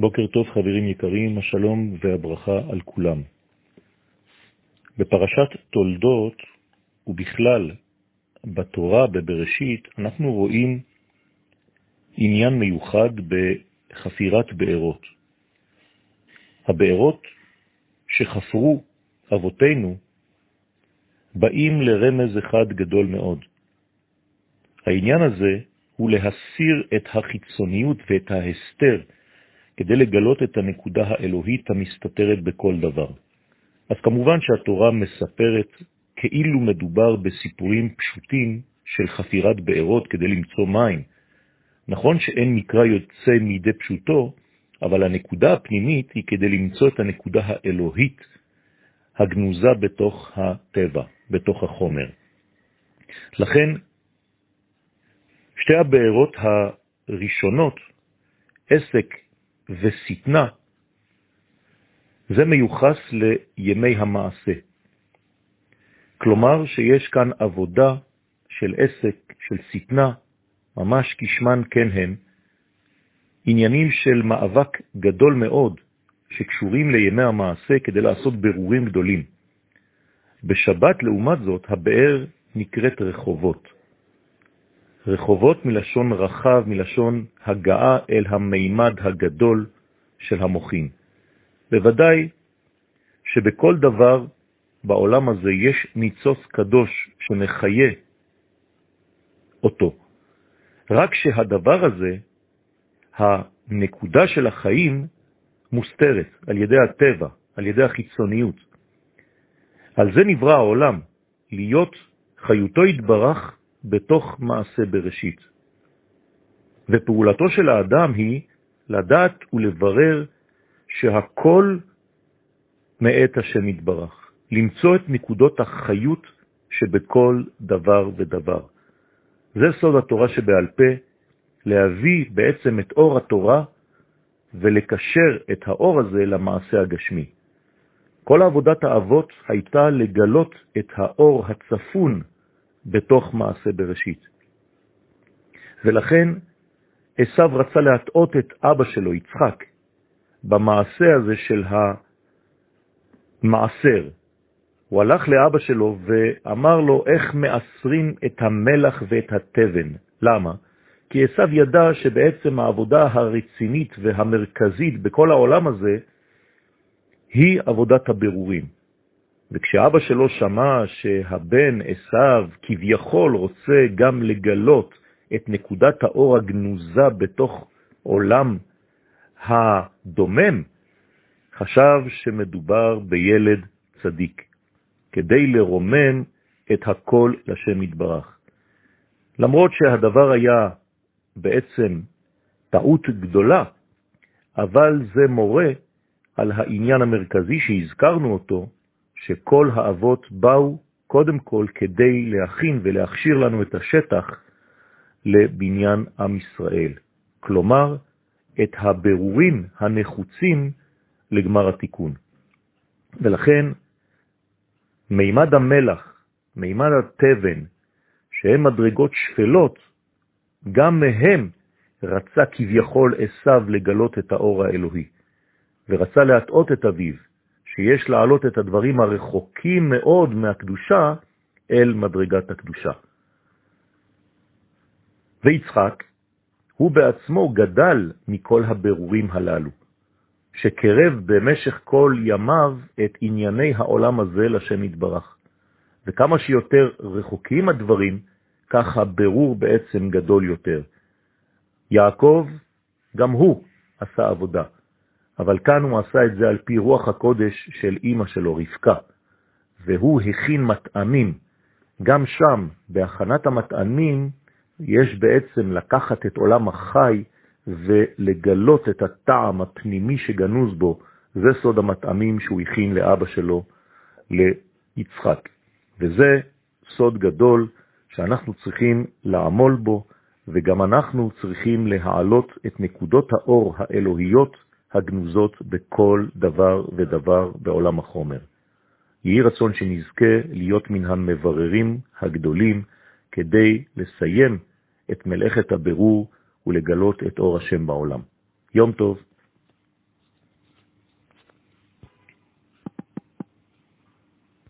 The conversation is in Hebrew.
בוקר טוב חברים יקרים, השלום והברכה על כולם. בפרשת תולדות ובכלל בתורה בבראשית אנחנו רואים עניין מיוחד בחפירת בארות. הבארות שחפרו אבותינו באים לרמז אחד גדול מאוד. העניין הזה הוא להסיר את החיצוניות ואת ההסתר כדי לגלות את הנקודה האלוהית המסתתרת בכל דבר. אז כמובן שהתורה מספרת כאילו מדובר בסיפורים פשוטים של חפירת בארות כדי למצוא מים. נכון שאין מקרא יוצא מידי פשוטו, אבל הנקודה הפנימית היא כדי למצוא את הנקודה האלוהית הגנוזה בתוך הטבע, בתוך החומר. לכן, שתי הבארות הראשונות, עסק וסתנה, זה מיוחס לימי המעשה. כלומר שיש כאן עבודה של עסק, של סתנה, ממש כשמן כן הם, עניינים של מאבק גדול מאוד שקשורים לימי המעשה כדי לעשות ברורים גדולים. בשבת, לעומת זאת, הבאר נקראת רחובות. רחובות מלשון רחב, מלשון הגעה אל המימד הגדול של המוחין. בוודאי שבכל דבר בעולם הזה יש ניצוץ קדוש שמחיה אותו. רק שהדבר הזה, הנקודה של החיים, מוסתרת על ידי הטבע, על ידי החיצוניות. על זה נברא העולם, להיות חיותו התברך בתוך מעשה בראשית. ופעולתו של האדם היא לדעת ולברר שהכל מאת השם יתברך, למצוא את נקודות החיות שבכל דבר ודבר. זה סוד התורה שבעל פה, להביא בעצם את אור התורה ולקשר את האור הזה למעשה הגשמי. כל עבודת האבות הייתה לגלות את האור הצפון בתוך מעשה בראשית. ולכן עשיו רצה להטעות את אבא שלו, יצחק, במעשה הזה של המעשר. הוא הלך לאבא שלו ואמר לו איך מאסרים את המלח ואת התבן. למה? כי עשיו ידע שבעצם העבודה הרצינית והמרכזית בכל העולם הזה היא עבודת הבירורים. וכשאבא שלו שמע שהבן עשיו כביכול רוצה גם לגלות את נקודת האור הגנוזה בתוך עולם הדומם, חשב שמדובר בילד צדיק, כדי לרומם את הכל לשם יתברך. למרות שהדבר היה בעצם טעות גדולה, אבל זה מורה על העניין המרכזי שהזכרנו אותו, שכל האבות באו קודם כל כדי להכין ולהכשיר לנו את השטח לבניין עם ישראל. כלומר, את הבירורים הנחוצים לגמר התיקון. ולכן, מימד המלח, מימד התבן, שהם מדרגות שפלות, גם מהם רצה כביכול עשיו לגלות את האור האלוהי, ורצה להטעות את אביו, שיש להעלות את הדברים הרחוקים מאוד מהקדושה אל מדרגת הקדושה. ויצחק, הוא בעצמו גדל מכל הבירורים הללו, שקרב במשך כל ימיו את ענייני העולם הזה לשם יתברך. וכמה שיותר רחוקים הדברים, כך הבירור בעצם גדול יותר. יעקב, גם הוא עשה עבודה. אבל כאן הוא עשה את זה על פי רוח הקודש של אמא שלו, רבקה, והוא הכין מטעמים. גם שם, בהכנת המטעמים, יש בעצם לקחת את עולם החי ולגלות את הטעם הפנימי שגנוז בו. זה סוד המטעמים שהוא הכין לאבא שלו, ליצחק. וזה סוד גדול שאנחנו צריכים לעמול בו, וגם אנחנו צריכים להעלות את נקודות האור האלוהיות הגנוזות בכל דבר ודבר בעולם החומר. יהי רצון שנזכה להיות מן המבררים הגדולים כדי לסיים את מלאכת הבירור ולגלות את אור השם בעולם. יום טוב